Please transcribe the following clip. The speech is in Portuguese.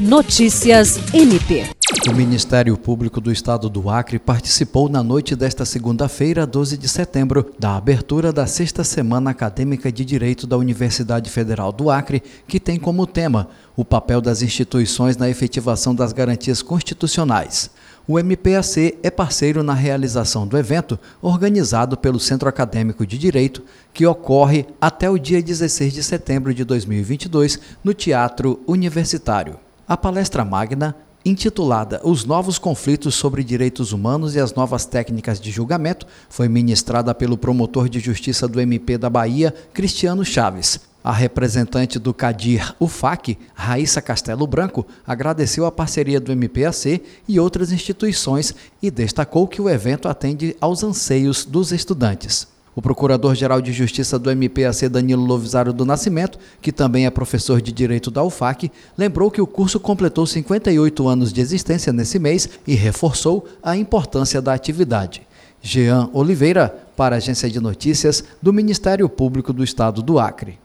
Notícias MP. O Ministério Público do Estado do Acre participou na noite desta segunda-feira, 12 de setembro, da abertura da sexta Semana Acadêmica de Direito da Universidade Federal do Acre, que tem como tema o papel das instituições na efetivação das garantias constitucionais. O MPAC é parceiro na realização do evento, organizado pelo Centro Acadêmico de Direito, que ocorre até o dia 16 de setembro de 2022 no Teatro Universitário. A palestra magna, intitulada Os Novos Conflitos sobre Direitos Humanos e as Novas Técnicas de Julgamento, foi ministrada pelo promotor de justiça do MP da Bahia, Cristiano Chaves. A representante do CADIR UFAC, Raíssa Castelo Branco, agradeceu a parceria do MPAC e outras instituições e destacou que o evento atende aos anseios dos estudantes. O Procurador-Geral de Justiça do MPAC, Danilo Lovisaro do Nascimento, que também é professor de Direito da UFAC, lembrou que o curso completou 58 anos de existência nesse mês e reforçou a importância da atividade. Jean Oliveira, para a Agência de Notícias do Ministério Público do Estado do Acre.